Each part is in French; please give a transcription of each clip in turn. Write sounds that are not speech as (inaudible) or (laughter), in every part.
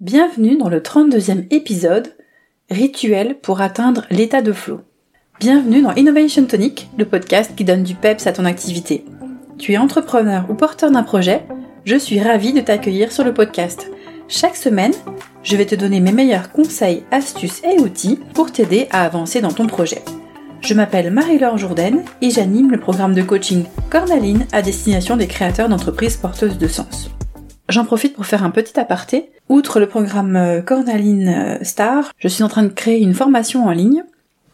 Bienvenue dans le 32e épisode Rituel pour atteindre l'état de flow. Bienvenue dans Innovation Tonic, le podcast qui donne du peps à ton activité. Tu es entrepreneur ou porteur d'un projet Je suis ravie de t'accueillir sur le podcast. Chaque semaine, je vais te donner mes meilleurs conseils, astuces et outils pour t'aider à avancer dans ton projet. Je m'appelle Marie-Laure Jourdain et j'anime le programme de coaching Cornaline à destination des créateurs d'entreprises porteuses de sens. J'en profite pour faire un petit aparté. Outre le programme euh, Cornaline euh, Star, je suis en train de créer une formation en ligne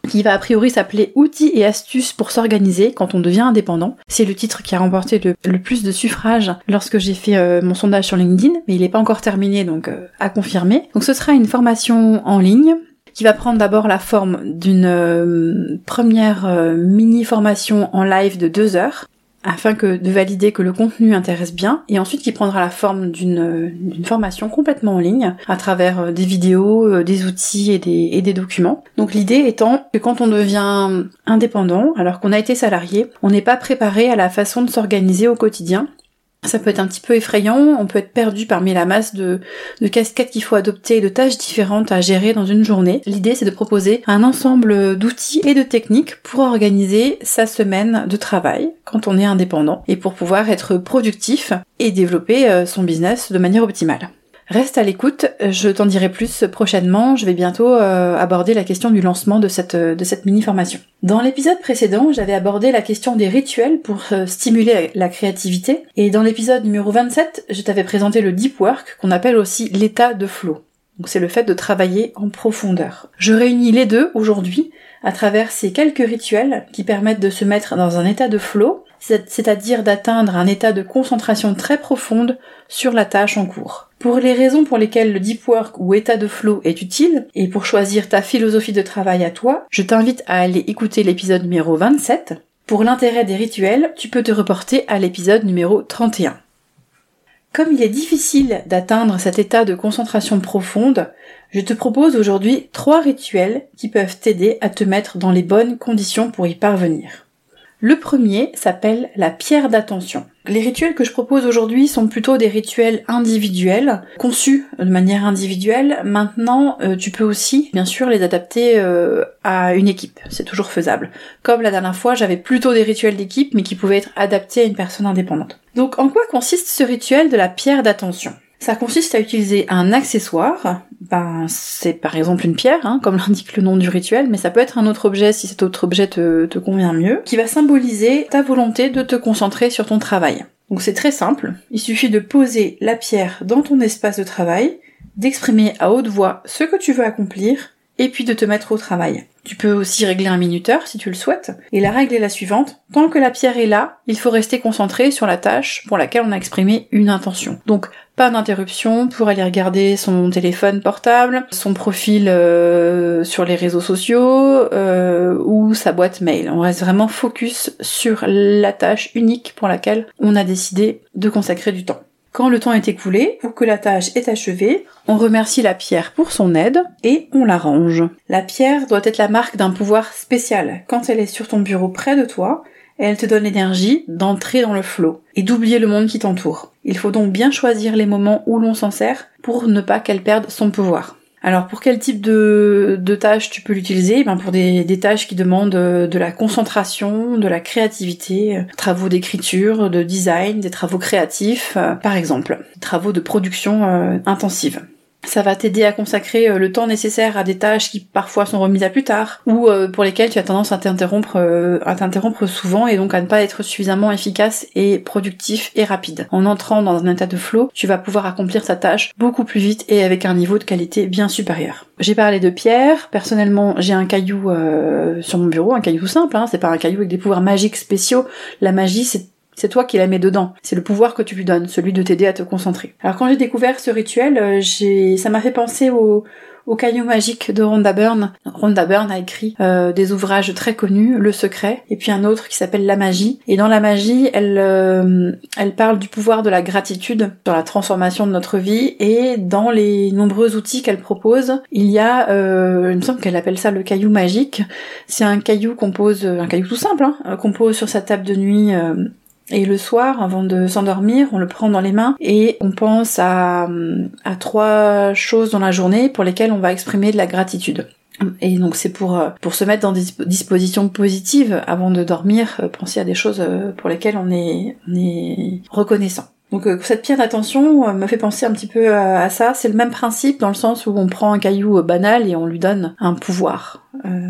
qui va a priori s'appeler Outils et astuces pour s'organiser quand on devient indépendant. C'est le titre qui a remporté le, plus de suffrages lorsque j'ai fait euh, mon sondage sur LinkedIn, mais il n'est pas encore terminé, donc à confirmer. Donc ce sera une formation en ligne qui va prendre d'abord la forme d'une première euh, mini formation en live de deux heures afin que de valider que le contenu intéresse bien et ensuite qui prendra la forme d'une euh, formation complètement en ligne à travers des vidéos, des outils et des, et des documents. Donc l'idée étant que quand on devient indépendant, alors qu'on a été salarié, on n'est pas préparé à la façon de s'organiser au quotidien ça peut être un petit peu effrayant, on peut être perdu parmi la masse de, de casquettes qu'il faut adopter et de tâches différentes à gérer dans une journée. L'idée c'est de proposer un ensemble d'outils et de techniques pour organiser sa semaine de travail quand on est indépendant et pour pouvoir être productif et développer euh, son business de manière optimale. Reste à l'écoute, je t'en dirai plus prochainement, je vais bientôt euh, aborder la question du lancement de cette, de cette mini-formation. Dans l'épisode précédent, j'avais abordé la question des rituels pour euh, stimuler la créativité, et dans l'épisode numéro 27, je t'avais présenté le deep work, qu'on appelle aussi l'état de flow. Donc c'est le fait de travailler en profondeur. Je réunis les deux aujourd'hui à travers ces quelques rituels qui permettent de se mettre dans un état de flow, c'est-à-dire d'atteindre un état de concentration très profonde sur la tâche en cours. Pour les raisons pour lesquelles le deep work ou état de flow est utile, et pour choisir ta philosophie de travail à toi, je t'invite à aller écouter l'épisode numéro 27. Pour l'intérêt des rituels, tu peux te reporter à l'épisode numéro 31. Comme il est difficile d'atteindre cet état de concentration profonde, je te propose aujourd'hui trois rituels qui peuvent t'aider à te mettre dans les bonnes conditions pour y parvenir. Le premier s'appelle la pierre d'attention. Les rituels que je propose aujourd'hui sont plutôt des rituels individuels, conçus de manière individuelle. Maintenant, euh, tu peux aussi, bien sûr, les adapter euh, à une équipe. C'est toujours faisable. Comme la dernière fois, j'avais plutôt des rituels d'équipe, mais qui pouvaient être adaptés à une personne indépendante. Donc, en quoi consiste ce rituel de la pierre d'attention? Ça consiste à utiliser un accessoire, ben c'est par exemple une pierre, hein, comme (laughs) l'indique le nom du rituel, mais ça peut être un autre objet si cet autre objet te, te convient mieux, qui va symboliser ta volonté de te concentrer sur ton travail. Donc c'est très simple, il suffit de poser la pierre dans ton espace de travail, d'exprimer à haute voix ce que tu veux accomplir, et puis de te mettre au travail. Tu peux aussi régler un minuteur si tu le souhaites. Et la règle est la suivante. Tant que la pierre est là, il faut rester concentré sur la tâche pour laquelle on a exprimé une intention. Donc pas d'interruption pour aller regarder son téléphone portable, son profil euh, sur les réseaux sociaux euh, ou sa boîte mail. On reste vraiment focus sur la tâche unique pour laquelle on a décidé de consacrer du temps. Quand le temps est écoulé, ou que la tâche est achevée, on remercie la pierre pour son aide et on la range. La pierre doit être la marque d'un pouvoir spécial. Quand elle est sur ton bureau près de toi, elle te donne l'énergie d'entrer dans le flot et d'oublier le monde qui t'entoure. Il faut donc bien choisir les moments où l'on s'en sert pour ne pas qu'elle perde son pouvoir. Alors pour quel type de, tâches tu peux l'utiliser? Ben Pour des, des, tâches qui demandent euh, de la concentration, de la créativité, euh, travaux d'écriture, de design, des travaux créatifs, euh, par exemple, travaux de production intensive. Ça va t'aider à consacrer euh, le temps nécessaire à des tâches qui parfois sont remises à plus tard ou euh, pour lesquelles tu as tendance à t'interrompre euh, à t'interrompre souvent et donc à ne pas être suffisamment efficace et productif et rapide. En entrant dans un état de flow, tu vas pouvoir accomplir ta tâche beaucoup plus vite et avec un niveau de qualité bien supérieur. J'ai parlé de pierre, personnellement j'ai un caillou sur mon bureau, un caillou simple, hein, c'est pas un caillou avec des pouvoirs magiques spéciaux. La magie c'est c'est toi qui la mets dedans. C'est le pouvoir que tu lui donnes, celui de t'aider à te concentrer. Alors quand j'ai découvert ce rituel, euh, j'ai, ça m'a fait penser au, au caillou magique de Rhonda Byrne. Rhonda Byrne a écrit euh, des ouvrages très connus, Le Secret, et puis un autre qui s'appelle La Magie. Et dans La Magie, elle, euh, elle parle du pouvoir de la gratitude sur la transformation de notre vie. Et dans les nombreux outils qu'elle propose, il y a, euh, il me semble qu'elle appelle ça le caillou magique. C'est un caillou qu'on pose, un caillou tout simple, hein, qu'on pose sur sa table de nuit Et le soir, avant de s'endormir, on le prend dans les mains et on pense à, trois choses dans la journée pour lesquelles on va exprimer de la gratitude. Et donc c'est pour euh, pour se mettre dans des dispositions positives avant de dormir, euh, penser à des choses euh, pour lesquelles on est reconnaissant. Donc cette pierre d'attention me fait penser un petit peu à ça. C'est le même principe dans le sens où on prend un caillou banal et on lui donne un pouvoir.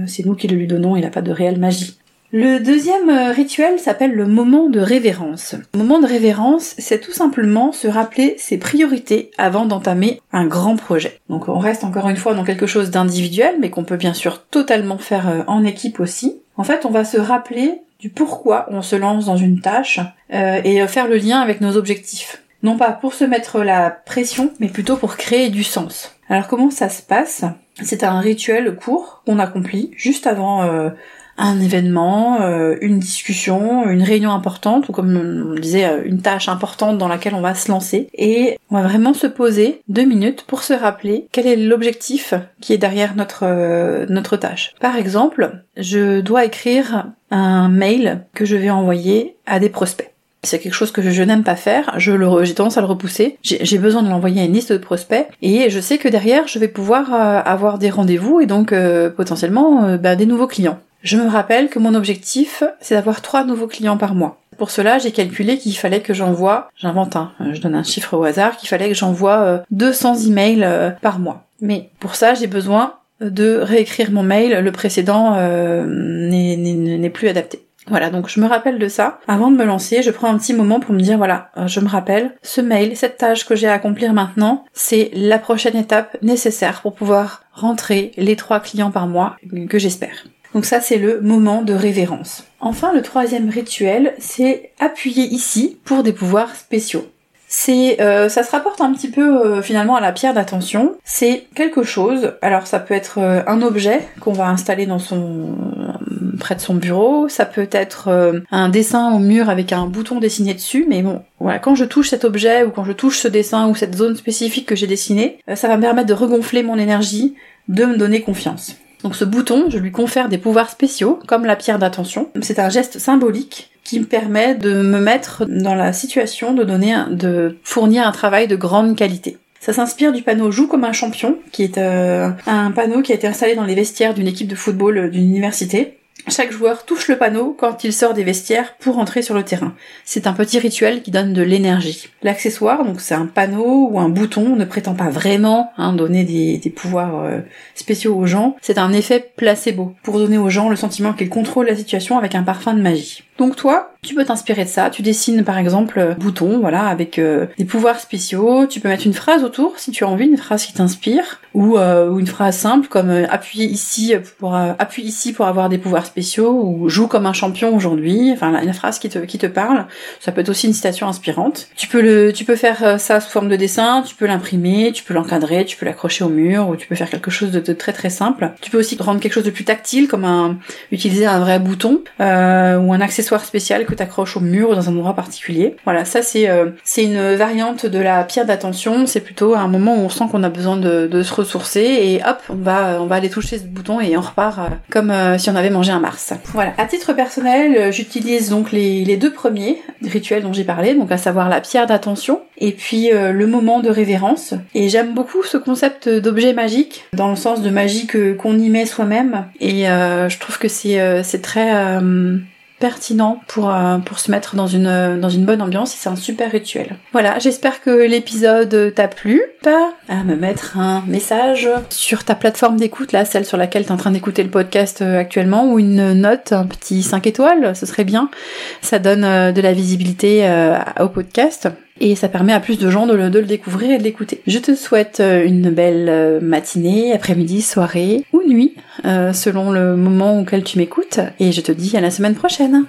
c'est nous qui le lui donnons, il n'a pas de réelle magie. Le deuxième euh, rituel s'appelle le moment de révérence. Le moment de révérence, c'est tout simplement se rappeler ses priorités avant d'entamer un grand projet. Donc on reste encore une fois dans quelque chose d'individuel, mais qu'on peut bien sûr totalement faire euh, en équipe aussi. En fait, on va se rappeler du pourquoi on se lance dans une tâche euh, et faire le lien avec nos objectifs. Non pas pour se mettre la pression, mais plutôt pour créer du sens. Alors comment ça se passe? C'est un rituel court qu'on accomplit juste avant un événement, euh, une discussion, une réunion importante, ou comme on disait, euh, une tâche importante dans laquelle on va se lancer. Et on va vraiment se poser deux minutes pour se rappeler quel est l'objectif qui est derrière notre, euh, notre tâche. Par exemple, je dois écrire un mail que je vais envoyer à des prospects. C'est quelque chose que je, n'aime pas faire, je j'ai tendance à le repousser. J'ai besoin de l'envoyer à une liste de prospects et je sais que derrière je vais pouvoir avoir des rendez-vous et donc potentiellement bah, des nouveaux clients. Je me rappelle que mon objectif, c'est d'avoir trois nouveaux clients par mois. Pour cela, j'ai calculé qu'il fallait que j'envoie, j'invente un, je donne un chiffre au hasard, qu'il fallait que j'envoie 200 euh, emails euh, par mois. Mais pour ça, j'ai besoin de réécrire mon mail, le précédent euh, n'est plus adapté. Voilà, donc je me rappelle de ça. Avant de me lancer, je prends un petit moment pour me dire, voilà, je me rappelle, ce mail, cette tâche que j'ai à accomplir maintenant, c'est la prochaine étape nécessaire pour pouvoir rentrer les trois clients par mois que j'espère. Donc ça, c'est le moment de révérence. Enfin, le troisième rituel, c'est appuyer ici pour des pouvoirs spéciaux. C'est, euh, ça se rapporte un petit peu euh, finalement à la pierre d'attention. C'est quelque chose. Alors ça peut être euh, un objet qu'on va installer près de son bureau. Ça peut être un dessin au mur avec un bouton dessiné dessus. Mais bon, voilà, quand je touche cet objet ou quand je touche ce dessin ou cette zone spécifique que j'ai dessinée, ça va me permettre de regonfler mon énergie, de me donner confiance. Donc ce bouton, je lui confère des pouvoirs spéciaux, comme la pierre d'attention. C'est un geste symbolique qui me permet de me mettre dans la situation de donner, de fournir un travail de grande qualité. Ça s'inspire du panneau Joue comme un champion, qui est euh, un panneau qui a été installé dans les vestiaires d'une équipe de football d'une université. Chaque joueur touche le panneau quand il sort des vestiaires pour entrer sur le terrain. C'est un petit rituel qui donne de l'énergie. L'accessoire, donc c'est un panneau ou un bouton, ne prétend pas vraiment hein, donner des, pouvoirs euh, spéciaux aux gens. C'est un effet placebo pour donner aux gens le sentiment qu'ils contrôlent la situation avec un parfum de magie. Donc toi, tu peux t'inspirer de ça. Tu dessines par exemple euh, bouton, voilà, avec euh, des pouvoirs spéciaux. Tu peux mettre une phrase autour si tu as envie, une phrase qui t'inspire, ou, euh, une phrase simple comme appuyer ici pour appuie ici pour avoir des pouvoirs spéciaux, ou joue comme un champion aujourd'hui. Enfin, la, phrase qui te qui te parle. Ça peut être aussi une citation inspirante. Tu peux le, tu peux faire ça sous forme de dessin. Tu peux l'imprimer, tu peux l'encadrer, tu peux l'accrocher au mur, ou tu peux faire quelque chose de, très très simple. Tu peux aussi rendre quelque chose de plus tactile, comme un utiliser un vrai bouton ou un accessoire spécial que tu accroches au mur dans un endroit particulier. Voilà, ça c'est euh, c'est une variante de la pierre d'attention. C'est plutôt un moment où on sent qu'on a besoin de, de, se ressourcer et hop, on va on va aller toucher ce bouton et on repart euh, comme euh, si on avait mangé un Mars. Voilà. À titre personnel, j'utilise donc les, les deux premiers rituels dont j'ai parlé, donc à savoir la pierre d'attention et puis le moment de révérence. Et j'aime beaucoup ce concept d'objet magique dans le sens de magie qu'on y met soi-même. Et je trouve que c'est c'est très pertinent pour, euh, pour se mettre dans une, dans une bonne ambiance et c'est un super rituel. Voilà, j'espère que l'épisode t'a plu. Pas à me mettre un message sur ta plateforme d'écoute, là, celle sur laquelle t'es en train d'écouter le podcast euh, actuellement, ou une note, un petit 5 étoiles, ce serait bien. Ça donne euh, de la visibilité au podcast et ça permet à plus de gens de le, découvrir et de l'écouter. Je te souhaite une belle matinée, après-midi, soirée ou nuit, selon le moment auquel tu m'écoutes, et je te dis à la semaine prochaine.